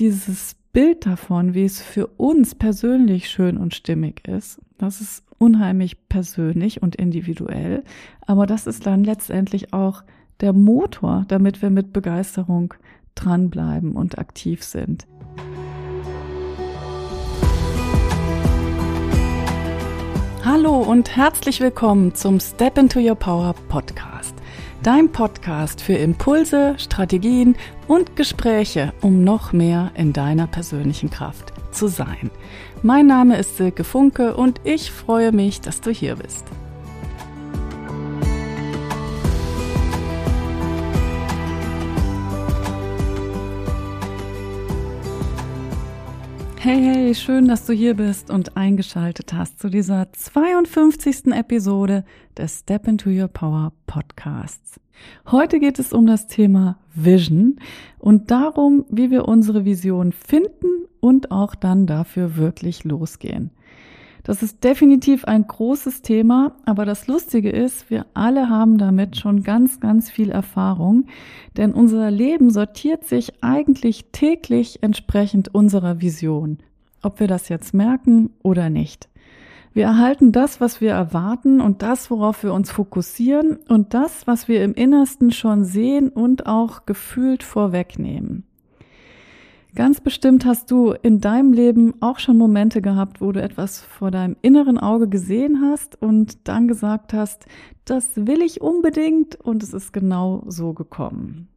dieses Bild davon, wie es für uns persönlich schön und stimmig ist, das ist unheimlich persönlich und individuell, aber das ist dann letztendlich auch der Motor, damit wir mit Begeisterung dranbleiben und aktiv sind. Hallo und herzlich willkommen zum Step into Your Power Podcast. Dein Podcast für Impulse, Strategien und Gespräche, um noch mehr in deiner persönlichen Kraft zu sein. Mein Name ist Silke Funke und ich freue mich, dass du hier bist. Hey, hey, schön, dass du hier bist und eingeschaltet hast zu dieser 52. Episode des Step into Your Power Podcasts. Heute geht es um das Thema Vision und darum, wie wir unsere Vision finden und auch dann dafür wirklich losgehen. Das ist definitiv ein großes Thema, aber das Lustige ist, wir alle haben damit schon ganz, ganz viel Erfahrung, denn unser Leben sortiert sich eigentlich täglich entsprechend unserer Vision, ob wir das jetzt merken oder nicht. Wir erhalten das, was wir erwarten und das, worauf wir uns fokussieren und das, was wir im Innersten schon sehen und auch gefühlt vorwegnehmen. Ganz bestimmt hast du in deinem Leben auch schon Momente gehabt, wo du etwas vor deinem inneren Auge gesehen hast und dann gesagt hast, das will ich unbedingt und es ist genau so gekommen.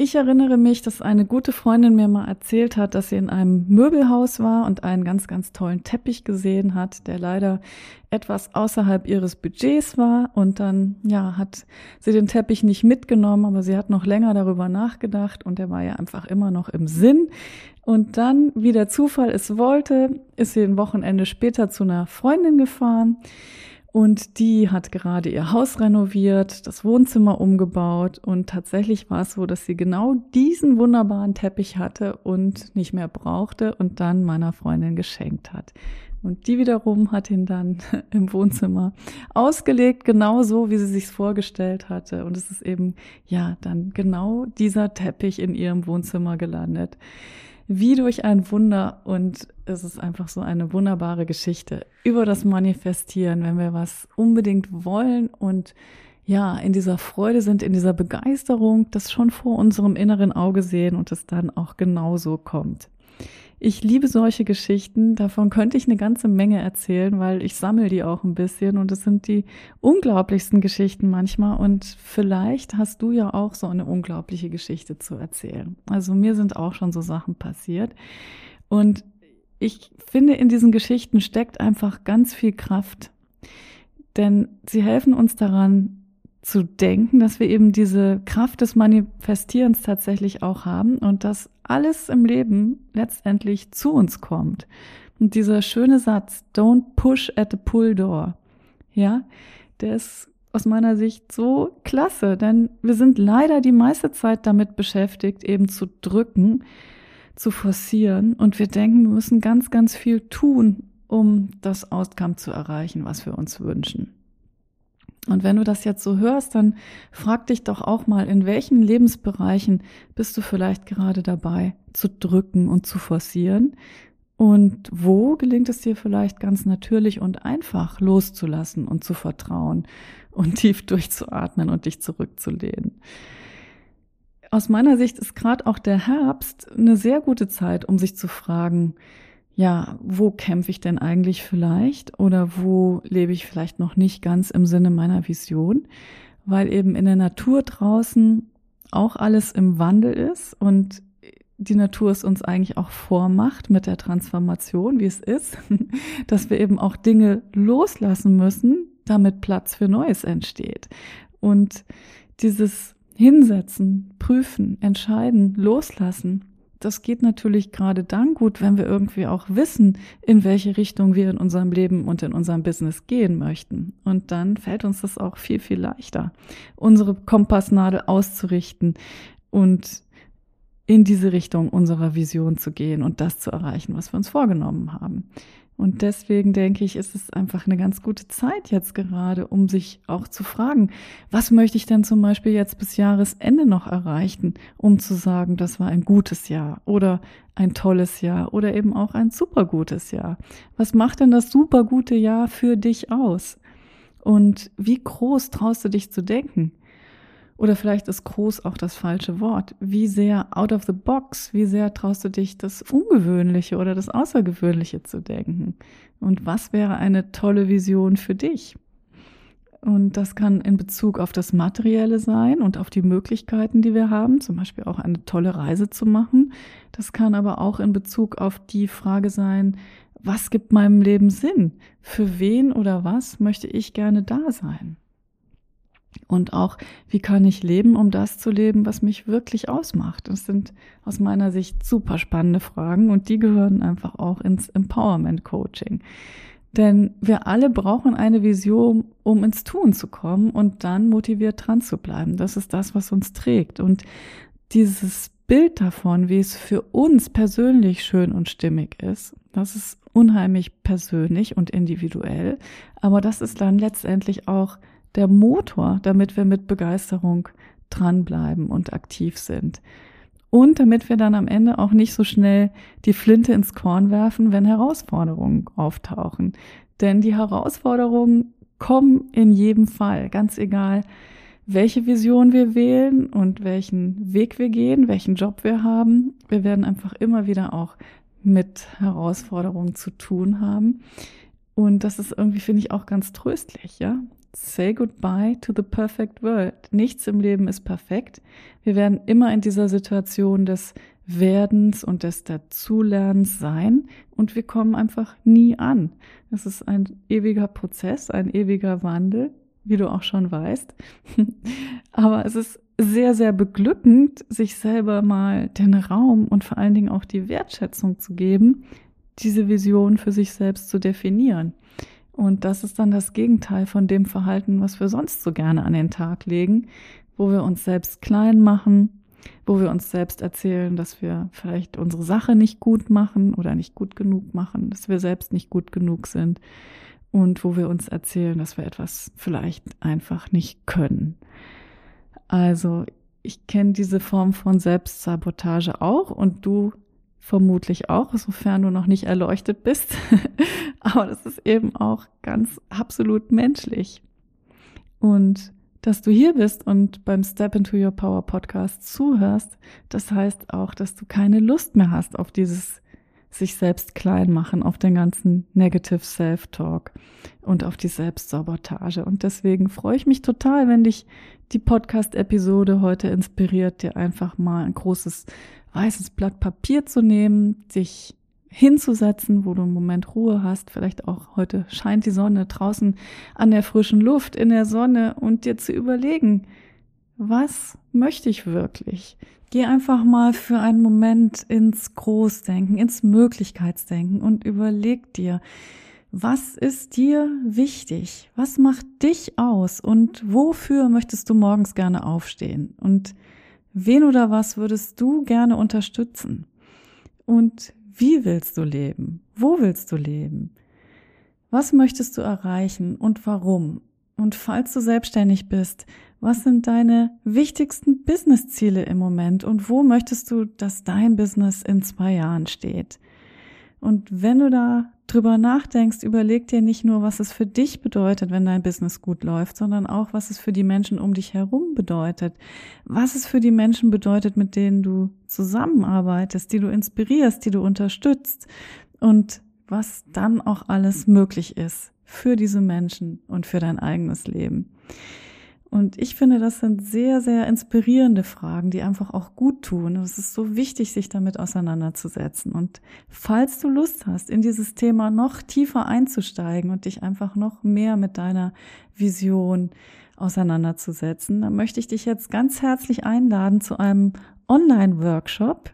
Ich erinnere mich, dass eine gute Freundin mir mal erzählt hat, dass sie in einem Möbelhaus war und einen ganz, ganz tollen Teppich gesehen hat, der leider etwas außerhalb ihres Budgets war. Und dann, ja, hat sie den Teppich nicht mitgenommen, aber sie hat noch länger darüber nachgedacht und der war ja einfach immer noch im Sinn. Und dann, wie der Zufall es wollte, ist sie ein Wochenende später zu einer Freundin gefahren und die hat gerade ihr Haus renoviert, das Wohnzimmer umgebaut und tatsächlich war es so, dass sie genau diesen wunderbaren Teppich hatte und nicht mehr brauchte und dann meiner Freundin geschenkt hat. Und die wiederum hat ihn dann im Wohnzimmer ausgelegt, genau so, wie sie sich's vorgestellt hatte. Und es ist eben, ja, dann genau dieser Teppich in ihrem Wohnzimmer gelandet wie durch ein Wunder und es ist einfach so eine wunderbare Geschichte über das Manifestieren, wenn wir was unbedingt wollen und ja, in dieser Freude sind, in dieser Begeisterung, das schon vor unserem inneren Auge sehen und es dann auch genauso kommt. Ich liebe solche Geschichten. Davon könnte ich eine ganze Menge erzählen, weil ich sammle die auch ein bisschen und es sind die unglaublichsten Geschichten manchmal. Und vielleicht hast du ja auch so eine unglaubliche Geschichte zu erzählen. Also mir sind auch schon so Sachen passiert. Und ich finde, in diesen Geschichten steckt einfach ganz viel Kraft. Denn sie helfen uns daran, zu denken, dass wir eben diese Kraft des Manifestierens tatsächlich auch haben und dass alles im Leben letztendlich zu uns kommt. Und dieser schöne Satz, don't push at the pull door, ja, der ist aus meiner Sicht so klasse, denn wir sind leider die meiste Zeit damit beschäftigt, eben zu drücken, zu forcieren und wir denken, wir müssen ganz, ganz viel tun, um das Outcome zu erreichen, was wir uns wünschen. Und wenn du das jetzt so hörst, dann frag dich doch auch mal, in welchen Lebensbereichen bist du vielleicht gerade dabei zu drücken und zu forcieren? Und wo gelingt es dir vielleicht ganz natürlich und einfach loszulassen und zu vertrauen und tief durchzuatmen und dich zurückzulehnen? Aus meiner Sicht ist gerade auch der Herbst eine sehr gute Zeit, um sich zu fragen, ja, wo kämpfe ich denn eigentlich vielleicht oder wo lebe ich vielleicht noch nicht ganz im Sinne meiner Vision, weil eben in der Natur draußen auch alles im Wandel ist und die Natur es uns eigentlich auch vormacht mit der Transformation, wie es ist, dass wir eben auch Dinge loslassen müssen, damit Platz für Neues entsteht. Und dieses Hinsetzen, prüfen, entscheiden, loslassen, das geht natürlich gerade dann gut, wenn wir irgendwie auch wissen, in welche Richtung wir in unserem Leben und in unserem Business gehen möchten. Und dann fällt uns das auch viel, viel leichter, unsere Kompassnadel auszurichten und in diese Richtung unserer Vision zu gehen und das zu erreichen, was wir uns vorgenommen haben. Und deswegen denke ich, ist es einfach eine ganz gute Zeit jetzt gerade, um sich auch zu fragen, was möchte ich denn zum Beispiel jetzt bis Jahresende noch erreichen, um zu sagen, das war ein gutes Jahr oder ein tolles Jahr oder eben auch ein super gutes Jahr. Was macht denn das super gute Jahr für dich aus? Und wie groß traust du dich zu denken? Oder vielleicht ist groß auch das falsche Wort. Wie sehr out of the box, wie sehr traust du dich, das Ungewöhnliche oder das Außergewöhnliche zu denken? Und was wäre eine tolle Vision für dich? Und das kann in Bezug auf das Materielle sein und auf die Möglichkeiten, die wir haben, zum Beispiel auch eine tolle Reise zu machen. Das kann aber auch in Bezug auf die Frage sein, was gibt meinem Leben Sinn? Für wen oder was möchte ich gerne da sein? Und auch, wie kann ich leben, um das zu leben, was mich wirklich ausmacht? Das sind aus meiner Sicht super spannende Fragen und die gehören einfach auch ins Empowerment Coaching. Denn wir alle brauchen eine Vision, um ins Tun zu kommen und dann motiviert dran zu bleiben. Das ist das, was uns trägt. Und dieses Bild davon, wie es für uns persönlich schön und stimmig ist, das ist unheimlich persönlich und individuell. Aber das ist dann letztendlich auch der Motor, damit wir mit Begeisterung dranbleiben und aktiv sind. Und damit wir dann am Ende auch nicht so schnell die Flinte ins Korn werfen, wenn Herausforderungen auftauchen. Denn die Herausforderungen kommen in jedem Fall, ganz egal, welche Vision wir wählen und welchen Weg wir gehen, welchen Job wir haben. Wir werden einfach immer wieder auch mit Herausforderungen zu tun haben. Und das ist irgendwie, finde ich, auch ganz tröstlich, ja. Say goodbye to the perfect world. Nichts im Leben ist perfekt. Wir werden immer in dieser Situation des Werdens und des Dazulernens sein und wir kommen einfach nie an. Es ist ein ewiger Prozess, ein ewiger Wandel, wie du auch schon weißt. Aber es ist sehr, sehr beglückend, sich selber mal den Raum und vor allen Dingen auch die Wertschätzung zu geben, diese Vision für sich selbst zu definieren. Und das ist dann das Gegenteil von dem Verhalten, was wir sonst so gerne an den Tag legen, wo wir uns selbst klein machen, wo wir uns selbst erzählen, dass wir vielleicht unsere Sache nicht gut machen oder nicht gut genug machen, dass wir selbst nicht gut genug sind und wo wir uns erzählen, dass wir etwas vielleicht einfach nicht können. Also ich kenne diese Form von Selbstsabotage auch und du vermutlich auch, sofern du noch nicht erleuchtet bist. Aber das ist eben auch ganz absolut menschlich. Und dass du hier bist und beim Step into Your Power Podcast zuhörst, das heißt auch, dass du keine Lust mehr hast auf dieses sich selbst klein machen, auf den ganzen Negative Self-Talk und auf die Selbstsabotage. Und deswegen freue ich mich total, wenn dich die Podcast-Episode heute inspiriert, dir einfach mal ein großes weißes Blatt Papier zu nehmen, dich hinzusetzen, wo du einen Moment Ruhe hast, vielleicht auch heute scheint die Sonne draußen an der frischen Luft, in der Sonne und dir zu überlegen, was möchte ich wirklich? Geh einfach mal für einen Moment ins Großdenken, ins Möglichkeitsdenken und überleg dir, was ist dir wichtig? Was macht dich aus? Und wofür möchtest du morgens gerne aufstehen? Und wen oder was würdest du gerne unterstützen? Und wie willst du leben? Wo willst du leben? Was möchtest du erreichen und warum? Und falls du selbstständig bist, was sind deine wichtigsten Businessziele im Moment und wo möchtest du, dass dein Business in zwei Jahren steht? Und wenn du da drüber nachdenkst, überleg dir nicht nur, was es für dich bedeutet, wenn dein Business gut läuft, sondern auch, was es für die Menschen um dich herum bedeutet. Was es für die Menschen bedeutet, mit denen du zusammenarbeitest, die du inspirierst, die du unterstützt und was dann auch alles möglich ist für diese Menschen und für dein eigenes Leben. Und ich finde, das sind sehr, sehr inspirierende Fragen, die einfach auch gut tun. Es ist so wichtig, sich damit auseinanderzusetzen. Und falls du Lust hast, in dieses Thema noch tiefer einzusteigen und dich einfach noch mehr mit deiner Vision auseinanderzusetzen, dann möchte ich dich jetzt ganz herzlich einladen zu einem Online-Workshop,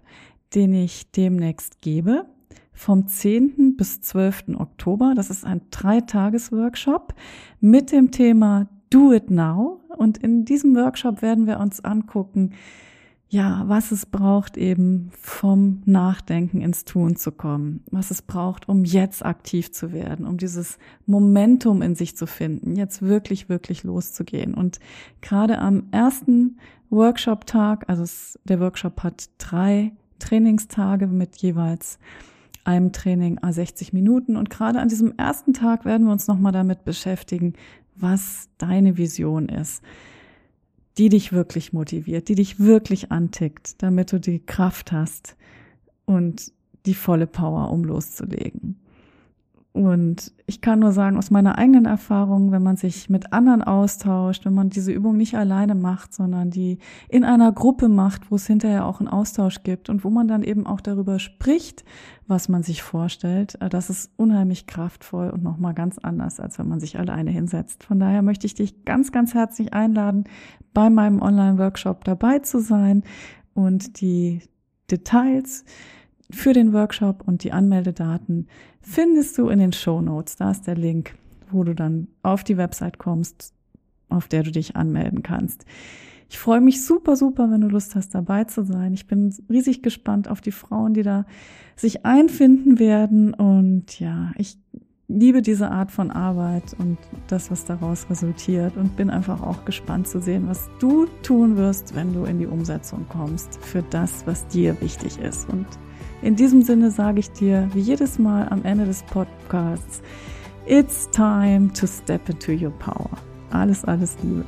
den ich demnächst gebe vom 10. bis 12. Oktober. Das ist ein Dreitages-Workshop mit dem Thema Do It Now. Und in diesem Workshop werden wir uns angucken, ja, was es braucht eben vom Nachdenken ins Tun zu kommen, was es braucht, um jetzt aktiv zu werden, um dieses Momentum in sich zu finden, jetzt wirklich, wirklich loszugehen. Und gerade am ersten Workshop-Tag, also der Workshop hat drei Trainingstage mit jeweils einem Training a 60 Minuten. Und gerade an diesem ersten Tag werden wir uns nochmal damit beschäftigen, was deine Vision ist die dich wirklich motiviert, die dich wirklich antickt, damit du die Kraft hast und die volle Power, um loszulegen. Und ich kann nur sagen, aus meiner eigenen Erfahrung, wenn man sich mit anderen austauscht, wenn man diese Übung nicht alleine macht, sondern die in einer Gruppe macht, wo es hinterher auch einen Austausch gibt und wo man dann eben auch darüber spricht, was man sich vorstellt, äh, das ist unheimlich kraftvoll und nochmal ganz anders, als wenn man sich alleine hinsetzt. Von daher möchte ich dich ganz, ganz herzlich einladen, bei meinem Online-Workshop dabei zu sein und die Details für den Workshop und die Anmeldedaten findest du in den Show Notes. Da ist der Link, wo du dann auf die Website kommst, auf der du dich anmelden kannst. Ich freue mich super, super, wenn du Lust hast, dabei zu sein. Ich bin riesig gespannt auf die Frauen, die da sich einfinden werden. Und ja, ich liebe diese Art von Arbeit und das, was daraus resultiert und bin einfach auch gespannt zu sehen, was du tun wirst, wenn du in die Umsetzung kommst für das, was dir wichtig ist. Und in diesem Sinne sage ich dir, wie jedes Mal am Ende des Podcasts, it's time to step into your power. Alles, alles Liebe.